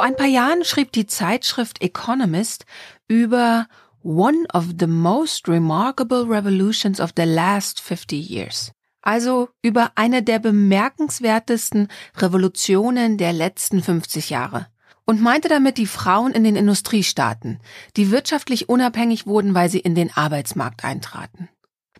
Vor ein paar Jahren schrieb die Zeitschrift Economist über One of the most remarkable revolutions of the last 50 years. Also über eine der bemerkenswertesten Revolutionen der letzten 50 Jahre. Und meinte damit die Frauen in den Industriestaaten, die wirtschaftlich unabhängig wurden, weil sie in den Arbeitsmarkt eintraten.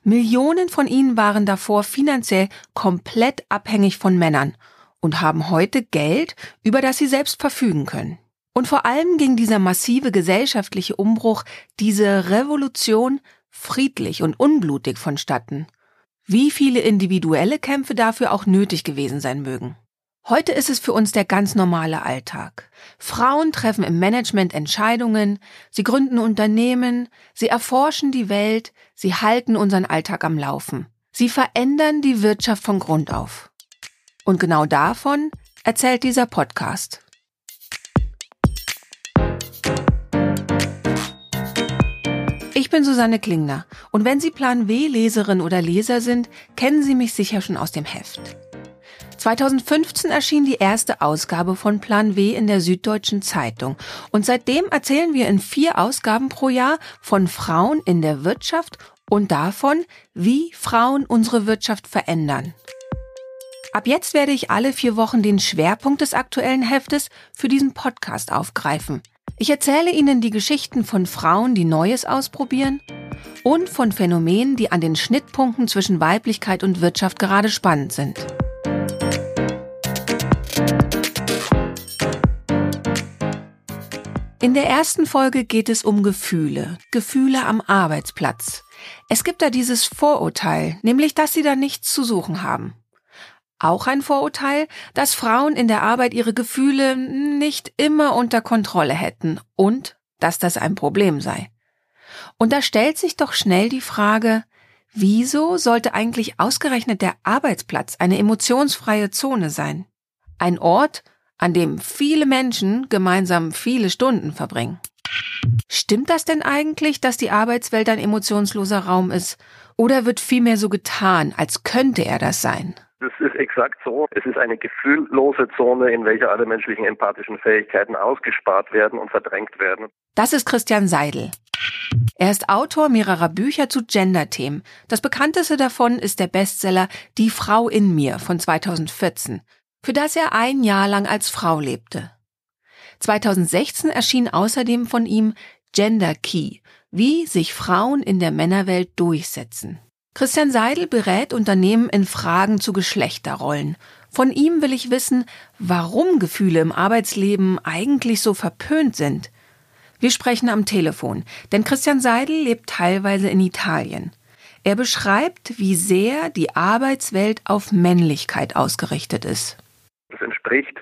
Millionen von ihnen waren davor finanziell komplett abhängig von Männern und haben heute Geld, über das sie selbst verfügen können. Und vor allem ging dieser massive gesellschaftliche Umbruch, diese Revolution friedlich und unblutig vonstatten. Wie viele individuelle Kämpfe dafür auch nötig gewesen sein mögen. Heute ist es für uns der ganz normale Alltag. Frauen treffen im Management Entscheidungen, sie gründen Unternehmen, sie erforschen die Welt, sie halten unseren Alltag am Laufen. Sie verändern die Wirtschaft von Grund auf. Und genau davon erzählt dieser Podcast. Ich bin Susanne Klingner und wenn Sie Plan W Leserin oder Leser sind, kennen Sie mich sicher schon aus dem Heft. 2015 erschien die erste Ausgabe von Plan W in der Süddeutschen Zeitung und seitdem erzählen wir in vier Ausgaben pro Jahr von Frauen in der Wirtschaft und davon, wie Frauen unsere Wirtschaft verändern. Ab jetzt werde ich alle vier Wochen den Schwerpunkt des aktuellen Heftes für diesen Podcast aufgreifen. Ich erzähle Ihnen die Geschichten von Frauen, die Neues ausprobieren und von Phänomenen, die an den Schnittpunkten zwischen Weiblichkeit und Wirtschaft gerade spannend sind. In der ersten Folge geht es um Gefühle, Gefühle am Arbeitsplatz. Es gibt da dieses Vorurteil, nämlich dass sie da nichts zu suchen haben. Auch ein Vorurteil, dass Frauen in der Arbeit ihre Gefühle nicht immer unter Kontrolle hätten und dass das ein Problem sei. Und da stellt sich doch schnell die Frage, wieso sollte eigentlich ausgerechnet der Arbeitsplatz eine emotionsfreie Zone sein? Ein Ort, an dem viele Menschen gemeinsam viele Stunden verbringen. Stimmt das denn eigentlich, dass die Arbeitswelt ein emotionsloser Raum ist? Oder wird vielmehr so getan, als könnte er das sein? Das ist exakt so. Es ist eine gefühllose Zone, in welcher alle menschlichen empathischen Fähigkeiten ausgespart werden und verdrängt werden. Das ist Christian Seidel. Er ist Autor mehrerer Bücher zu Gender-Themen. Das bekannteste davon ist der Bestseller Die Frau in mir von 2014, für das er ein Jahr lang als Frau lebte. 2016 erschien außerdem von ihm Gender Key, wie sich Frauen in der Männerwelt durchsetzen. Christian Seidel berät Unternehmen in Fragen zu Geschlechterrollen. Von ihm will ich wissen, warum Gefühle im Arbeitsleben eigentlich so verpönt sind. Wir sprechen am Telefon, denn Christian Seidel lebt teilweise in Italien. Er beschreibt, wie sehr die Arbeitswelt auf Männlichkeit ausgerichtet ist. Das entspricht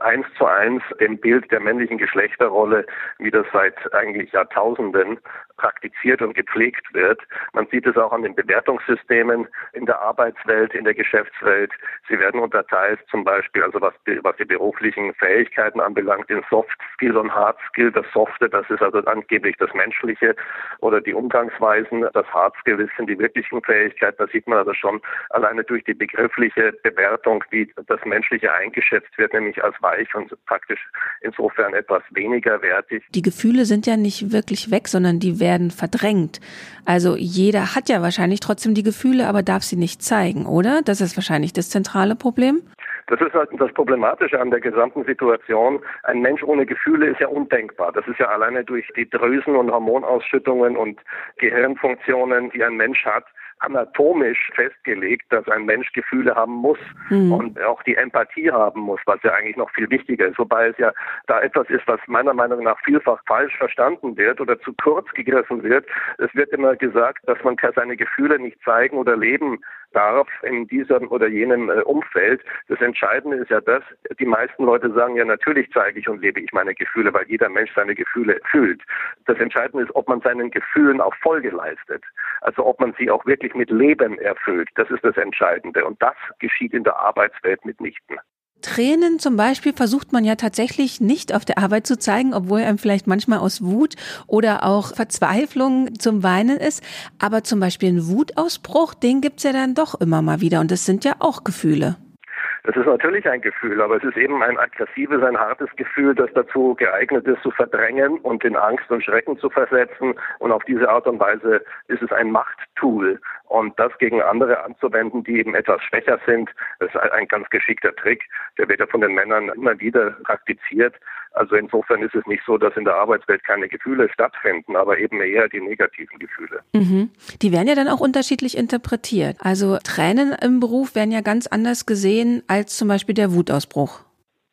eins zu eins dem Bild der männlichen Geschlechterrolle, wie das seit eigentlich Jahrtausenden praktiziert und gepflegt wird. Man sieht es auch an den Bewertungssystemen in der Arbeitswelt, in der Geschäftswelt. Sie werden unterteilt zum Beispiel, also was die, was die beruflichen Fähigkeiten anbelangt, in Soft Skill und Hard Skill. Das Softe, das ist also angeblich das Menschliche oder die Umgangsweisen. Das Hard Skill sind die wirklichen Fähigkeiten. Da sieht man also schon alleine durch die begriffliche Bewertung, wie das Menschliche eingeschätzt wird, nämlich als weich und praktisch insofern etwas weniger wertig. Die Gefühle sind ja nicht wirklich weg, sondern die werden werden verdrängt. Also jeder hat ja wahrscheinlich trotzdem die Gefühle, aber darf sie nicht zeigen, oder? Das ist wahrscheinlich das zentrale Problem. Das ist halt das Problematische an der gesamten Situation. Ein Mensch ohne Gefühle ist ja undenkbar. Das ist ja alleine durch die Drüsen und Hormonausschüttungen und Gehirnfunktionen, die ein Mensch hat, anatomisch festgelegt, dass ein Mensch Gefühle haben muss mhm. und auch die Empathie haben muss, was ja eigentlich noch viel wichtiger ist. Wobei es ja da etwas ist, was meiner Meinung nach vielfach falsch verstanden wird oder zu kurz gegriffen wird. Es wird immer gesagt, dass man seine Gefühle nicht zeigen oder leben darf in diesem oder jenem äh, Umfeld. Das Entscheidende ist ja das, die meisten Leute sagen ja, natürlich zeige ich und lebe ich meine Gefühle, weil jeder Mensch seine Gefühle fühlt. Das Entscheidende ist, ob man seinen Gefühlen auch Folge leistet. Also ob man sie auch wirklich wirklich mit Leben erfüllt. Das ist das Entscheidende. Und das geschieht in der Arbeitswelt mitnichten. Tränen zum Beispiel versucht man ja tatsächlich nicht auf der Arbeit zu zeigen, obwohl einem vielleicht manchmal aus Wut oder auch Verzweiflung zum Weinen ist. Aber zum Beispiel ein Wutausbruch, den gibt's ja dann doch immer mal wieder. Und das sind ja auch Gefühle. Das ist natürlich ein Gefühl, aber es ist eben ein aggressives, ein hartes Gefühl, das dazu geeignet ist, zu verdrängen und in Angst und Schrecken zu versetzen. Und auf diese Art und Weise ist es ein Machttool. Und das gegen andere anzuwenden, die eben etwas schwächer sind, ist ein ganz geschickter Trick. Der wird ja von den Männern immer wieder praktiziert. Also insofern ist es nicht so, dass in der Arbeitswelt keine Gefühle stattfinden, aber eben eher die negativen Gefühle. Mhm. Die werden ja dann auch unterschiedlich interpretiert. Also Tränen im Beruf werden ja ganz anders gesehen als zum Beispiel der Wutausbruch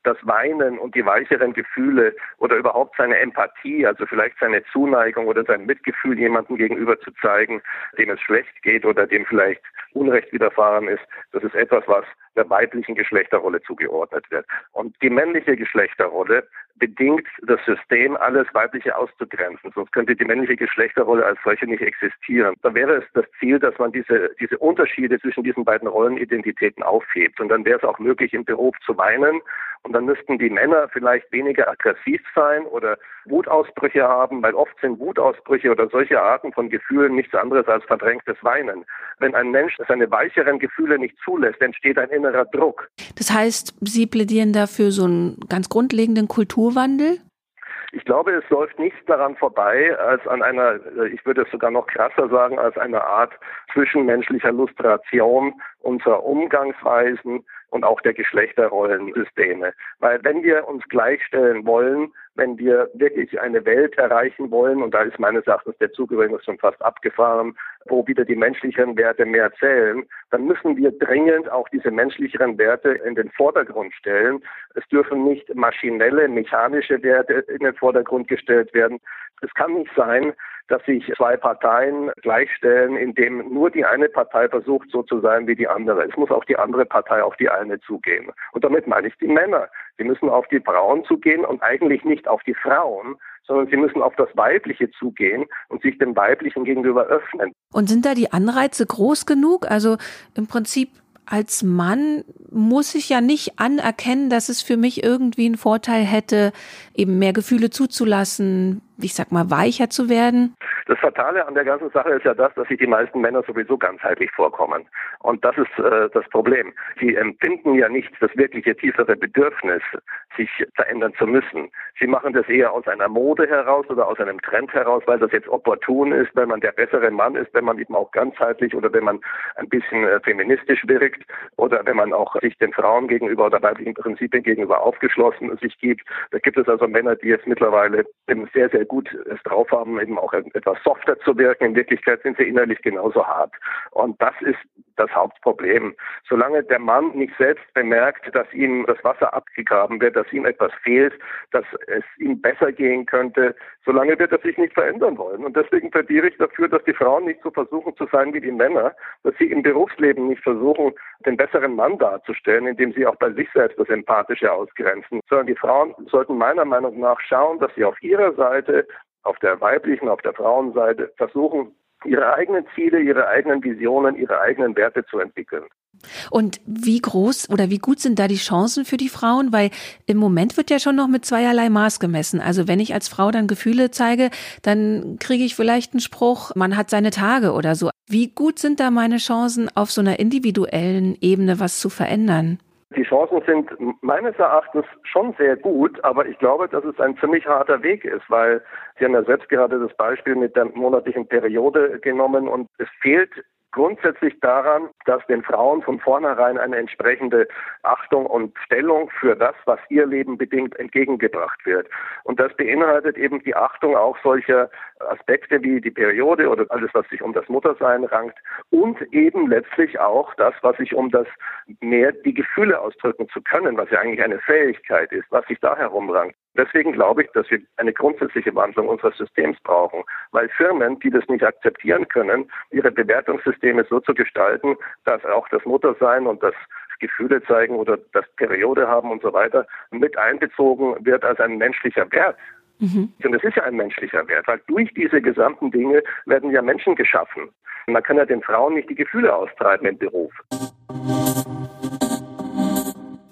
das Weinen und die weicheren Gefühle oder überhaupt seine Empathie, also vielleicht seine Zuneigung oder sein Mitgefühl jemandem gegenüber zu zeigen, dem es schlecht geht oder dem vielleicht Unrecht widerfahren ist, das ist etwas, was der weiblichen Geschlechterrolle zugeordnet wird. Und die männliche Geschlechterrolle bedingt das System, alles Weibliche auszugrenzen. Sonst könnte die männliche Geschlechterrolle als solche nicht existieren. Dann wäre es das Ziel, dass man diese, diese Unterschiede zwischen diesen beiden Rollenidentitäten aufhebt. Und dann wäre es auch möglich, im Beruf zu weinen. Und dann müssten die Männer vielleicht weniger aggressiv sein oder Wutausbrüche haben, weil oft sind Wutausbrüche oder solche Arten von Gefühlen nichts anderes als verdrängtes Weinen. Wenn ein Mensch seine weicheren Gefühle nicht zulässt, entsteht ein innerer Druck. Das heißt, Sie plädieren dafür so einen ganz grundlegenden Kulturwandel? Ich glaube, es läuft nichts daran vorbei, als an einer, äh, ich würde es sogar noch krasser sagen, als eine Art zwischenmenschlicher Lustration unserer Umgangsweisen und auch der Geschlechterrollensysteme. Weil wenn wir uns gleichstellen wollen, wenn wir wirklich eine Welt erreichen wollen, und da ist meines Erachtens der Zug übrigens schon fast abgefahren, wo wieder die menschlicheren Werte mehr zählen, dann müssen wir dringend auch diese menschlicheren Werte in den Vordergrund stellen. Es dürfen nicht maschinelle, mechanische Werte in den Vordergrund gestellt werden. Es kann nicht sein, dass sich zwei Parteien gleichstellen, indem nur die eine Partei versucht, so zu sein wie die andere. Es muss auch die andere Partei auf die eine zugehen. Und damit meine ich die Männer. Sie müssen auf die Frauen zugehen und eigentlich nicht auf die Frauen, sondern sie müssen auf das Weibliche zugehen und sich dem Weiblichen gegenüber öffnen. Und sind da die Anreize groß genug? Also im Prinzip als Mann muss ich ja nicht anerkennen, dass es für mich irgendwie einen Vorteil hätte, eben mehr Gefühle zuzulassen, ich sag mal, weicher zu werden? Das Fatale an der ganzen Sache ist ja das, dass sich die meisten Männer sowieso ganzheitlich vorkommen. Und das ist äh, das Problem. Sie empfinden ja nicht das wirkliche tiefere Bedürfnis, sich verändern zu müssen. Sie machen das eher aus einer Mode heraus oder aus einem Trend heraus, weil das jetzt opportun ist, wenn man der bessere Mann ist, wenn man eben auch ganzheitlich oder wenn man ein bisschen äh, feministisch wirkt oder wenn man auch sich den Frauen gegenüber oder weiblichen Prinzipien gegenüber aufgeschlossen sich gibt. Da gibt es also Männer, die jetzt mittlerweile sehr, sehr gut es drauf haben, eben auch etwas softer zu wirken. In Wirklichkeit sind sie innerlich genauso hart. Und das ist das Hauptproblem. Solange der Mann nicht selbst bemerkt, dass ihm das Wasser abgegraben wird, dass ihm etwas fehlt, dass es ihm besser gehen könnte, solange wird er sich nicht verändern wollen. Und deswegen plädiere ich dafür, dass die Frauen nicht so versuchen zu sein wie die Männer, dass sie im Berufsleben nicht versuchen, den besseren Mann darzustellen, indem sie auch bei sich selbst das Empathische ausgrenzen, sondern die Frauen sollten meiner Meinung nach schauen, dass sie auf ihrer Seite auf der weiblichen, auf der Frauenseite versuchen, ihre eigenen Ziele, ihre eigenen Visionen, ihre eigenen Werte zu entwickeln. Und wie groß oder wie gut sind da die Chancen für die Frauen? Weil im Moment wird ja schon noch mit zweierlei Maß gemessen. Also wenn ich als Frau dann Gefühle zeige, dann kriege ich vielleicht einen Spruch, man hat seine Tage oder so. Wie gut sind da meine Chancen, auf so einer individuellen Ebene was zu verändern? Die Chancen sind meines Erachtens schon sehr gut, aber ich glaube, dass es ein ziemlich harter Weg ist, weil Sie haben ja selbst gerade das Beispiel mit der monatlichen Periode genommen und es fehlt grundsätzlich daran, dass den Frauen von vornherein eine entsprechende Achtung und Stellung für das, was ihr Leben bedingt, entgegengebracht wird. Und das beinhaltet eben die Achtung auch solcher Aspekte wie die Periode oder alles, was sich um das Muttersein rankt und eben letztlich auch das, was sich um das mehr die Gefühle ausdrücken zu können, was ja eigentlich eine Fähigkeit ist, was sich da herumrankt. Deswegen glaube ich, dass wir eine grundsätzliche Wandlung unseres Systems brauchen, weil Firmen, die das nicht akzeptieren können, ihre Bewertungssysteme so zu gestalten, dass auch das Muttersein und das Gefühle zeigen oder das Periode haben und so weiter mit einbezogen wird als ein menschlicher Wert. Mhm. Und es ist ja ein menschlicher Wert, weil durch diese gesamten Dinge werden ja Menschen geschaffen. Man kann ja den Frauen nicht die Gefühle austreiben im Beruf.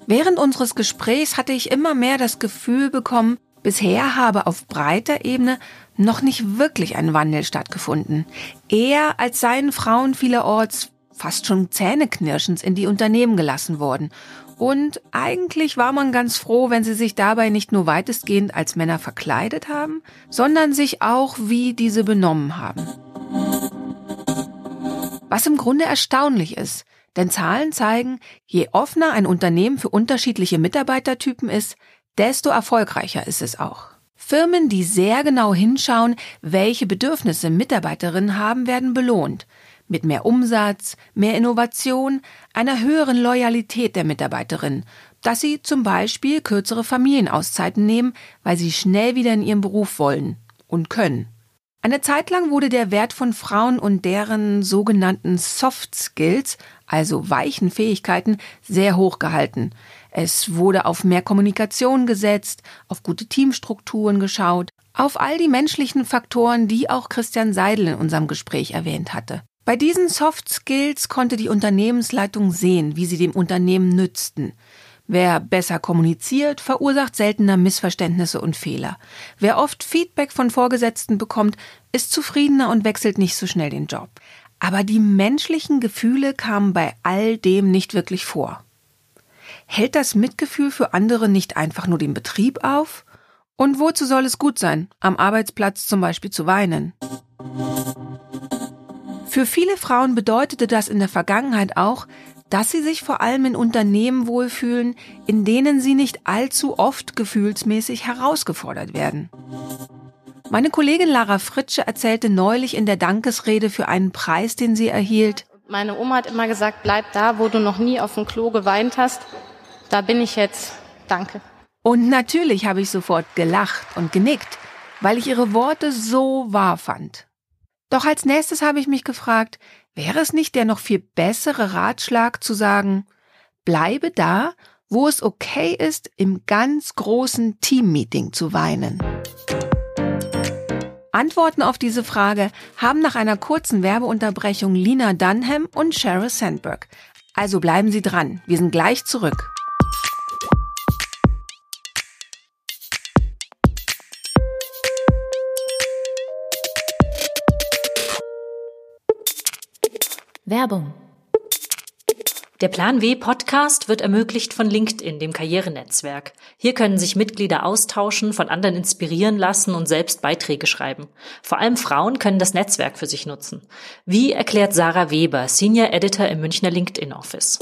Während unseres Gesprächs hatte ich immer mehr das Gefühl bekommen, bisher habe auf breiter Ebene noch nicht wirklich ein Wandel stattgefunden. Eher als seien Frauen vielerorts fast schon zähneknirschend in die Unternehmen gelassen worden Und eigentlich war man ganz froh, wenn sie sich dabei nicht nur weitestgehend als Männer verkleidet haben, sondern sich auch wie diese benommen haben. Was im Grunde erstaunlich ist, denn Zahlen zeigen, je offener ein Unternehmen für unterschiedliche Mitarbeitertypen ist, desto erfolgreicher ist es auch. Firmen, die sehr genau hinschauen, welche Bedürfnisse Mitarbeiterinnen haben, werden belohnt. Mit mehr Umsatz, mehr Innovation, einer höheren Loyalität der Mitarbeiterin, dass sie zum Beispiel kürzere Familienauszeiten nehmen, weil sie schnell wieder in ihren Beruf wollen und können. Eine Zeit lang wurde der Wert von Frauen und deren sogenannten Soft Skills, also weichen Fähigkeiten, sehr hoch gehalten. Es wurde auf mehr Kommunikation gesetzt, auf gute Teamstrukturen geschaut, auf all die menschlichen Faktoren, die auch Christian Seidel in unserem Gespräch erwähnt hatte. Bei diesen Soft Skills konnte die Unternehmensleitung sehen, wie sie dem Unternehmen nützten. Wer besser kommuniziert, verursacht seltener Missverständnisse und Fehler. Wer oft Feedback von Vorgesetzten bekommt, ist zufriedener und wechselt nicht so schnell den Job. Aber die menschlichen Gefühle kamen bei all dem nicht wirklich vor. Hält das Mitgefühl für andere nicht einfach nur den Betrieb auf? Und wozu soll es gut sein, am Arbeitsplatz zum Beispiel zu weinen? Für viele Frauen bedeutete das in der Vergangenheit auch, dass sie sich vor allem in Unternehmen wohlfühlen, in denen sie nicht allzu oft gefühlsmäßig herausgefordert werden. Meine Kollegin Lara Fritsche erzählte neulich in der Dankesrede für einen Preis, den sie erhielt. Meine Oma hat immer gesagt, bleib da, wo du noch nie auf dem Klo geweint hast. Da bin ich jetzt. Danke. Und natürlich habe ich sofort gelacht und genickt, weil ich ihre Worte so wahr fand. Doch als nächstes habe ich mich gefragt, wäre es nicht der noch viel bessere Ratschlag zu sagen, bleibe da, wo es okay ist, im ganz großen Teammeeting zu weinen? Antworten auf diese Frage haben nach einer kurzen Werbeunterbrechung Lina Dunham und Sheryl Sandberg. Also bleiben Sie dran, wir sind gleich zurück. Werbung. Der Plan W Podcast wird ermöglicht von LinkedIn, dem Karrierenetzwerk. Hier können sich Mitglieder austauschen, von anderen inspirieren lassen und selbst Beiträge schreiben. Vor allem Frauen können das Netzwerk für sich nutzen. Wie erklärt Sarah Weber, Senior Editor im Münchner LinkedIn Office?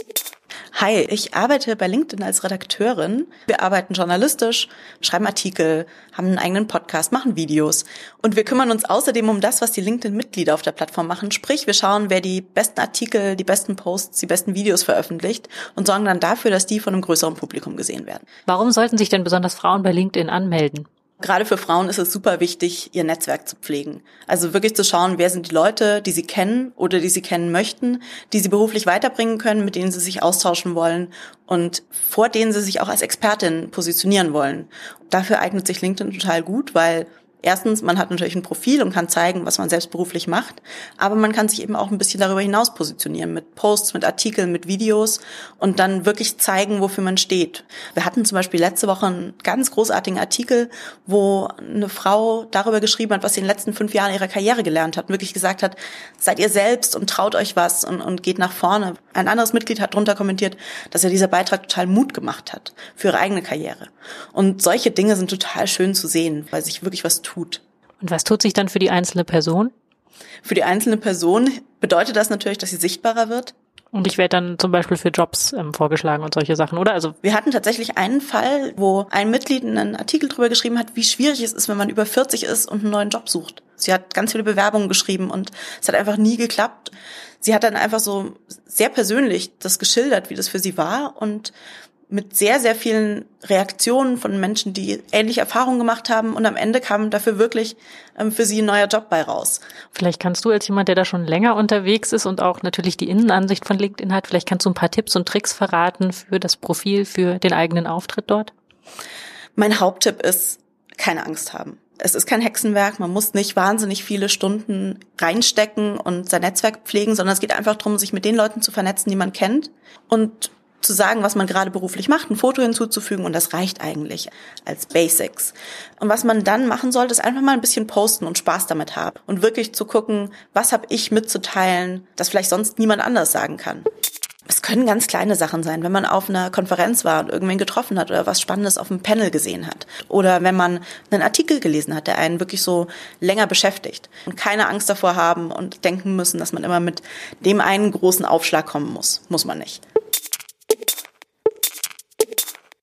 Hi, ich arbeite bei LinkedIn als Redakteurin. Wir arbeiten journalistisch, schreiben Artikel, haben einen eigenen Podcast, machen Videos. Und wir kümmern uns außerdem um das, was die LinkedIn-Mitglieder auf der Plattform machen. Sprich, wir schauen, wer die besten Artikel, die besten Posts, die besten Videos veröffentlicht und sorgen dann dafür, dass die von einem größeren Publikum gesehen werden. Warum sollten sich denn besonders Frauen bei LinkedIn anmelden? Gerade für Frauen ist es super wichtig, ihr Netzwerk zu pflegen. Also wirklich zu schauen, wer sind die Leute, die sie kennen oder die sie kennen möchten, die sie beruflich weiterbringen können, mit denen sie sich austauschen wollen und vor denen sie sich auch als Expertin positionieren wollen. Dafür eignet sich LinkedIn total gut, weil Erstens, man hat natürlich ein Profil und kann zeigen, was man selbst beruflich macht, aber man kann sich eben auch ein bisschen darüber hinaus positionieren mit Posts, mit Artikeln, mit Videos und dann wirklich zeigen, wofür man steht. Wir hatten zum Beispiel letzte Woche einen ganz großartigen Artikel, wo eine Frau darüber geschrieben hat, was sie in den letzten fünf Jahren ihrer Karriere gelernt hat und wirklich gesagt hat, seid ihr selbst und traut euch was und, und geht nach vorne. Ein anderes Mitglied hat drunter kommentiert, dass er dieser Beitrag total Mut gemacht hat für ihre eigene Karriere. Und solche Dinge sind total schön zu sehen, weil sich wirklich was tut tut. Und was tut sich dann für die einzelne Person? Für die einzelne Person bedeutet das natürlich, dass sie sichtbarer wird. Und ich werde dann zum Beispiel für Jobs ähm, vorgeschlagen und solche Sachen, oder? Also wir hatten tatsächlich einen Fall, wo ein Mitglied einen Artikel drüber geschrieben hat, wie schwierig es ist, wenn man über 40 ist und einen neuen Job sucht. Sie hat ganz viele Bewerbungen geschrieben und es hat einfach nie geklappt. Sie hat dann einfach so sehr persönlich das geschildert, wie das für sie war und mit sehr, sehr vielen Reaktionen von Menschen, die ähnliche Erfahrungen gemacht haben und am Ende kam dafür wirklich ähm, für sie ein neuer Job bei raus. Vielleicht kannst du als jemand, der da schon länger unterwegs ist und auch natürlich die Innenansicht von LinkedIn hat, vielleicht kannst du ein paar Tipps und Tricks verraten für das Profil, für den eigenen Auftritt dort? Mein Haupttipp ist, keine Angst haben. Es ist kein Hexenwerk, man muss nicht wahnsinnig viele Stunden reinstecken und sein Netzwerk pflegen, sondern es geht einfach darum, sich mit den Leuten zu vernetzen, die man kennt und zu sagen, was man gerade beruflich macht, ein Foto hinzuzufügen und das reicht eigentlich als Basics. Und was man dann machen sollte, ist einfach mal ein bisschen posten und Spaß damit haben und wirklich zu gucken, was habe ich mitzuteilen, das vielleicht sonst niemand anders sagen kann. Es können ganz kleine Sachen sein, wenn man auf einer Konferenz war und irgendwen getroffen hat oder was Spannendes auf dem Panel gesehen hat. Oder wenn man einen Artikel gelesen hat, der einen wirklich so länger beschäftigt. Und keine Angst davor haben und denken müssen, dass man immer mit dem einen großen Aufschlag kommen muss. Muss man nicht.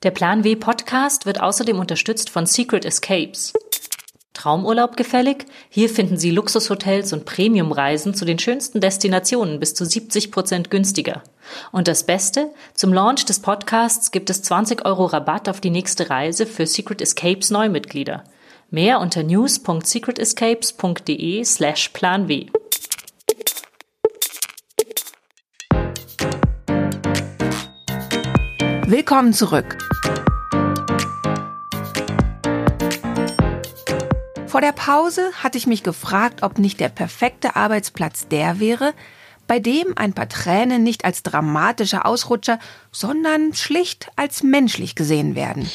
Der Plan W Podcast wird außerdem unterstützt von Secret Escapes. Traumurlaub gefällig? Hier finden Sie Luxushotels und Premiumreisen zu den schönsten Destinationen bis zu 70 Prozent günstiger. Und das Beste? Zum Launch des Podcasts gibt es 20 Euro Rabatt auf die nächste Reise für Secret Escapes Neumitglieder. Mehr unter news.secretescapes.de slash Plan Willkommen zurück. Vor der Pause hatte ich mich gefragt, ob nicht der perfekte Arbeitsplatz der wäre, bei dem ein paar Tränen nicht als dramatischer Ausrutscher, sondern schlicht als menschlich gesehen werden.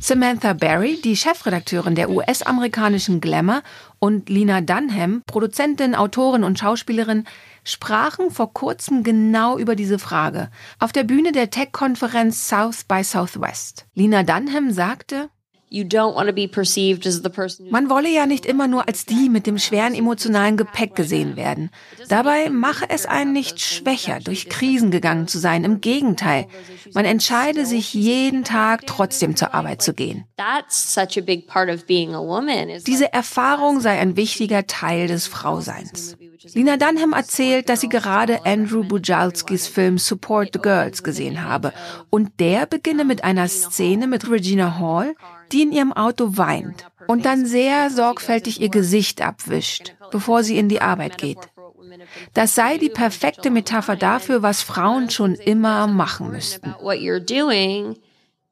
Samantha Barry, die Chefredakteurin der US-amerikanischen Glamour, und Lina Dunham, Produzentin, Autorin und Schauspielerin, sprachen vor kurzem genau über diese Frage auf der Bühne der Tech-Konferenz South by Southwest. Lina Dunham sagte, man wolle ja nicht immer nur als die mit dem schweren emotionalen Gepäck gesehen werden. Dabei mache es einen nicht schwächer, durch Krisen gegangen zu sein. Im Gegenteil, man entscheide sich jeden Tag trotzdem zur Arbeit zu gehen. Diese Erfahrung sei ein wichtiger Teil des Frauseins. Lina Dunham erzählt, dass sie gerade Andrew Bujalskis Film Support the Girls gesehen habe. Und der beginne mit einer Szene mit Regina Hall, die in ihrem Auto weint und dann sehr sorgfältig ihr Gesicht abwischt, bevor sie in die Arbeit geht. Das sei die perfekte Metapher dafür, was Frauen schon immer machen müssten.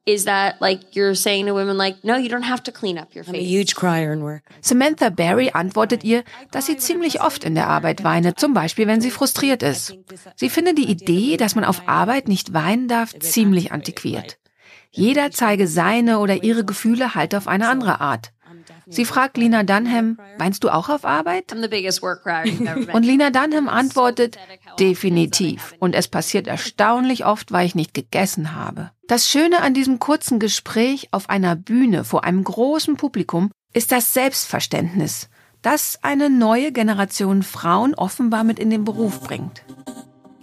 Is that like you're saying to women like, no, you don't have to clean up your face. I'm a huge crier in work. Samantha Barry antwortet ihr, dass sie ziemlich oft in der Arbeit weine, zum Beispiel wenn sie frustriert ist. Sie finde die Idee, dass man auf Arbeit nicht weinen darf, ziemlich antiquiert. Jeder zeige seine oder ihre Gefühle halt auf eine andere Art. Sie fragt Lina Dunham, weinst du auch auf Arbeit? Und Lina Dunham antwortet, definitiv. Und es passiert erstaunlich oft, weil ich nicht gegessen habe. Das Schöne an diesem kurzen Gespräch auf einer Bühne vor einem großen Publikum ist das Selbstverständnis, das eine neue Generation Frauen offenbar mit in den Beruf bringt.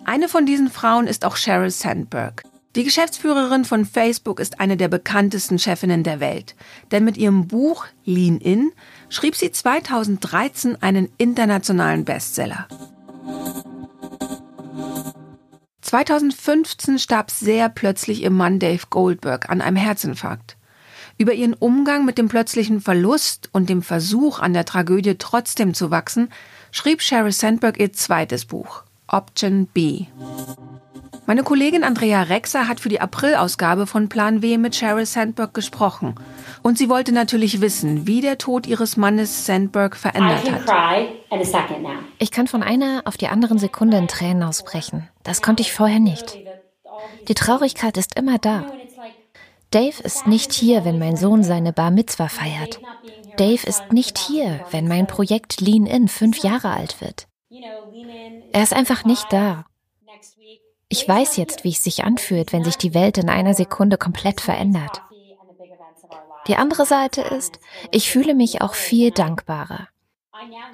Eine von diesen Frauen ist auch Sheryl Sandberg. Die Geschäftsführerin von Facebook ist eine der bekanntesten Chefinnen der Welt, denn mit ihrem Buch Lean In schrieb sie 2013 einen internationalen Bestseller. 2015 starb sehr plötzlich ihr Mann Dave Goldberg an einem Herzinfarkt. Über ihren Umgang mit dem plötzlichen Verlust und dem Versuch, an der Tragödie trotzdem zu wachsen, schrieb Sheryl Sandberg ihr zweites Buch, Option B. Meine Kollegin Andrea Rexer hat für die Aprilausgabe von Plan W mit Sheryl Sandberg gesprochen. Und sie wollte natürlich wissen, wie der Tod ihres Mannes Sandberg verändert hat. Ich kann von einer auf die anderen Sekunde in Tränen ausbrechen. Das konnte ich vorher nicht. Die Traurigkeit ist immer da. Dave ist nicht hier, wenn mein Sohn seine Bar Mitzwa feiert. Dave ist nicht hier, wenn mein Projekt Lean In fünf Jahre alt wird. Er ist einfach nicht da. Ich weiß jetzt, wie es sich anfühlt, wenn sich die Welt in einer Sekunde komplett verändert. Die andere Seite ist, ich fühle mich auch viel dankbarer.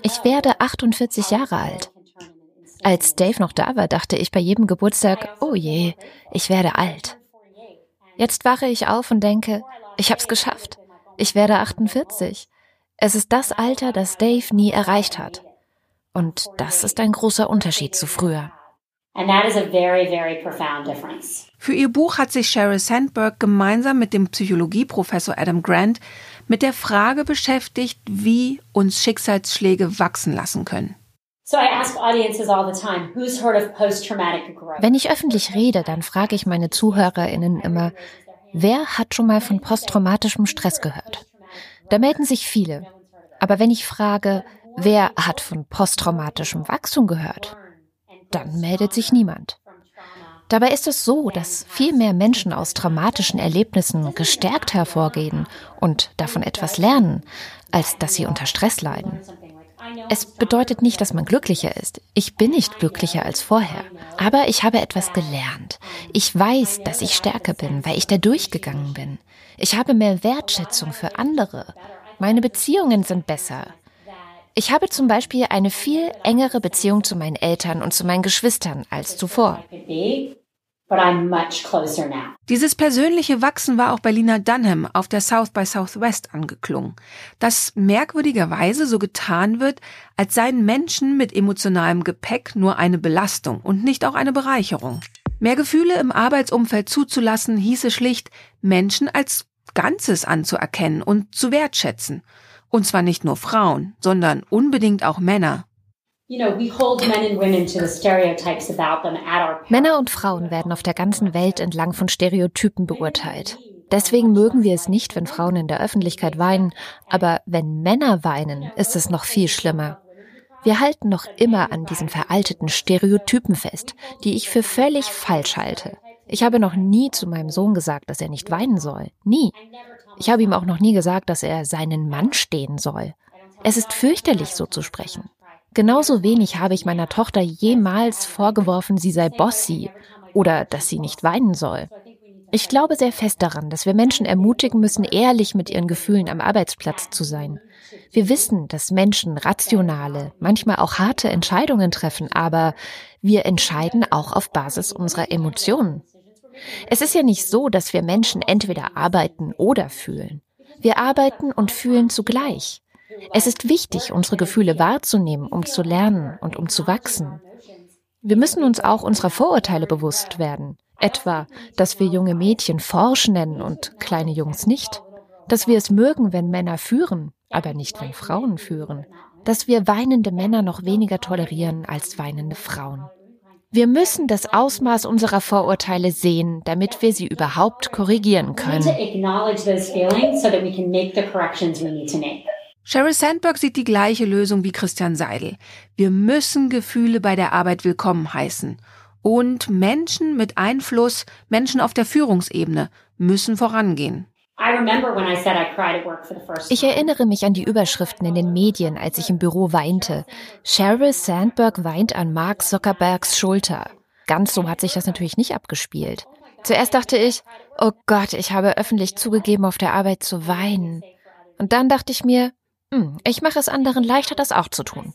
Ich werde 48 Jahre alt. Als Dave noch da war, dachte ich bei jedem Geburtstag, oh je, ich werde alt. Jetzt wache ich auf und denke, ich hab's geschafft. Ich werde 48. Es ist das Alter, das Dave nie erreicht hat. Und das ist ein großer Unterschied zu früher. Für ihr Buch hat sich Sheryl Sandberg gemeinsam mit dem Psychologieprofessor Adam Grant mit der Frage beschäftigt, wie uns Schicksalsschläge wachsen lassen können. Wenn ich öffentlich rede, dann frage ich meine ZuhörerInnen immer, wer hat schon mal von posttraumatischem Stress gehört? Da melden sich viele. Aber wenn ich frage, wer hat von posttraumatischem Wachstum gehört? Dann meldet sich niemand. Dabei ist es so, dass viel mehr Menschen aus traumatischen Erlebnissen gestärkt hervorgehen und davon etwas lernen, als dass sie unter Stress leiden. Es bedeutet nicht, dass man glücklicher ist. Ich bin nicht glücklicher als vorher. Aber ich habe etwas gelernt. Ich weiß, dass ich stärker bin, weil ich da durchgegangen bin. Ich habe mehr Wertschätzung für andere. Meine Beziehungen sind besser. Ich habe zum Beispiel eine viel engere Beziehung zu meinen Eltern und zu meinen Geschwistern als zuvor. Dieses persönliche Wachsen war auch bei Lina Dunham auf der South by Southwest angeklungen, dass merkwürdigerweise so getan wird, als seien Menschen mit emotionalem Gepäck nur eine Belastung und nicht auch eine Bereicherung. Mehr Gefühle im Arbeitsumfeld zuzulassen, hieße schlicht, Menschen als Ganzes anzuerkennen und zu wertschätzen. Und zwar nicht nur Frauen, sondern unbedingt auch Männer. Männer und Frauen werden auf der ganzen Welt entlang von Stereotypen beurteilt. Deswegen mögen wir es nicht, wenn Frauen in der Öffentlichkeit weinen, aber wenn Männer weinen, ist es noch viel schlimmer. Wir halten noch immer an diesen veralteten Stereotypen fest, die ich für völlig falsch halte. Ich habe noch nie zu meinem Sohn gesagt, dass er nicht weinen soll. Nie. Ich habe ihm auch noch nie gesagt, dass er seinen Mann stehen soll. Es ist fürchterlich, so zu sprechen. Genauso wenig habe ich meiner Tochter jemals vorgeworfen, sie sei bossy oder dass sie nicht weinen soll. Ich glaube sehr fest daran, dass wir Menschen ermutigen müssen, ehrlich mit ihren Gefühlen am Arbeitsplatz zu sein. Wir wissen, dass Menschen rationale, manchmal auch harte Entscheidungen treffen, aber wir entscheiden auch auf Basis unserer Emotionen. Es ist ja nicht so, dass wir Menschen entweder arbeiten oder fühlen. Wir arbeiten und fühlen zugleich. Es ist wichtig, unsere Gefühle wahrzunehmen, um zu lernen und um zu wachsen. Wir müssen uns auch unserer Vorurteile bewusst werden. Etwa, dass wir junge Mädchen forsch nennen und kleine Jungs nicht. Dass wir es mögen, wenn Männer führen, aber nicht, wenn Frauen führen. Dass wir weinende Männer noch weniger tolerieren als weinende Frauen. Wir müssen das Ausmaß unserer Vorurteile sehen, damit wir sie überhaupt korrigieren können. Sheryl Sandberg sieht die gleiche Lösung wie Christian Seidel. Wir müssen Gefühle bei der Arbeit willkommen heißen. Und Menschen mit Einfluss, Menschen auf der Führungsebene müssen vorangehen. Ich erinnere mich an die Überschriften in den Medien, als ich im Büro weinte. Sheryl Sandberg weint an Mark Zuckerbergs Schulter. Ganz so hat sich das natürlich nicht abgespielt. Zuerst dachte ich, oh Gott, ich habe öffentlich zugegeben, auf der Arbeit zu weinen. Und dann dachte ich mir, hm, ich mache es anderen leichter, das auch zu tun.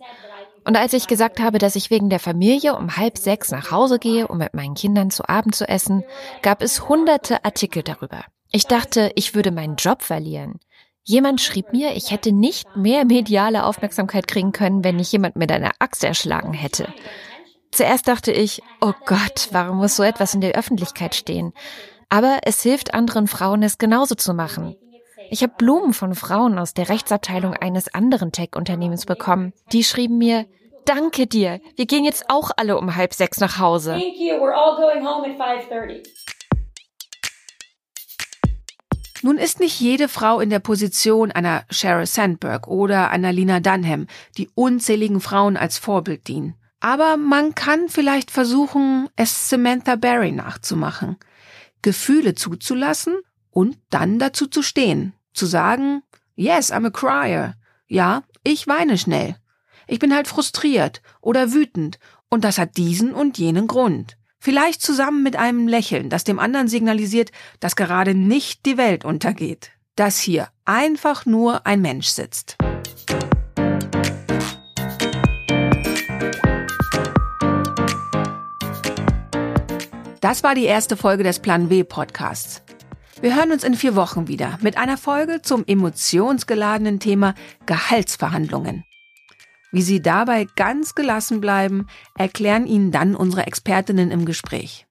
Und als ich gesagt habe, dass ich wegen der Familie um halb sechs nach Hause gehe, um mit meinen Kindern zu Abend zu essen, gab es hunderte Artikel darüber. Ich dachte, ich würde meinen Job verlieren. Jemand schrieb mir, ich hätte nicht mehr mediale Aufmerksamkeit kriegen können, wenn ich jemand mit einer Axt erschlagen hätte. Zuerst dachte ich, oh Gott, warum muss so etwas in der Öffentlichkeit stehen? Aber es hilft anderen Frauen, es genauso zu machen. Ich habe Blumen von Frauen aus der Rechtsabteilung eines anderen Tech-Unternehmens bekommen. Die schrieben mir, Danke dir. Wir gehen jetzt auch alle um halb sechs nach Hause. Nun ist nicht jede Frau in der Position einer Sheryl Sandberg oder einer Lina Dunham, die unzähligen Frauen als Vorbild dienen. Aber man kann vielleicht versuchen, es Samantha Barry nachzumachen. Gefühle zuzulassen und dann dazu zu stehen. Zu sagen, yes, I'm a crier. Ja, ich weine schnell. Ich bin halt frustriert oder wütend und das hat diesen und jenen Grund. Vielleicht zusammen mit einem Lächeln, das dem anderen signalisiert, dass gerade nicht die Welt untergeht. Dass hier einfach nur ein Mensch sitzt. Das war die erste Folge des Plan W Podcasts. Wir hören uns in vier Wochen wieder mit einer Folge zum emotionsgeladenen Thema Gehaltsverhandlungen. Wie Sie dabei ganz gelassen bleiben, erklären Ihnen dann unsere Expertinnen im Gespräch.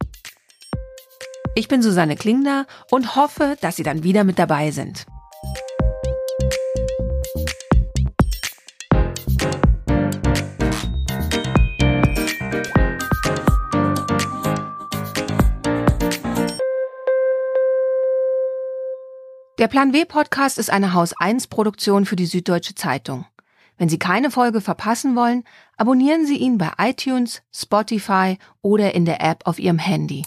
Ich bin Susanne Klingner und hoffe, dass Sie dann wieder mit dabei sind. Der Plan W Podcast ist eine Haus 1 Produktion für die Süddeutsche Zeitung. Wenn Sie keine Folge verpassen wollen, abonnieren Sie ihn bei iTunes, Spotify oder in der App auf Ihrem Handy.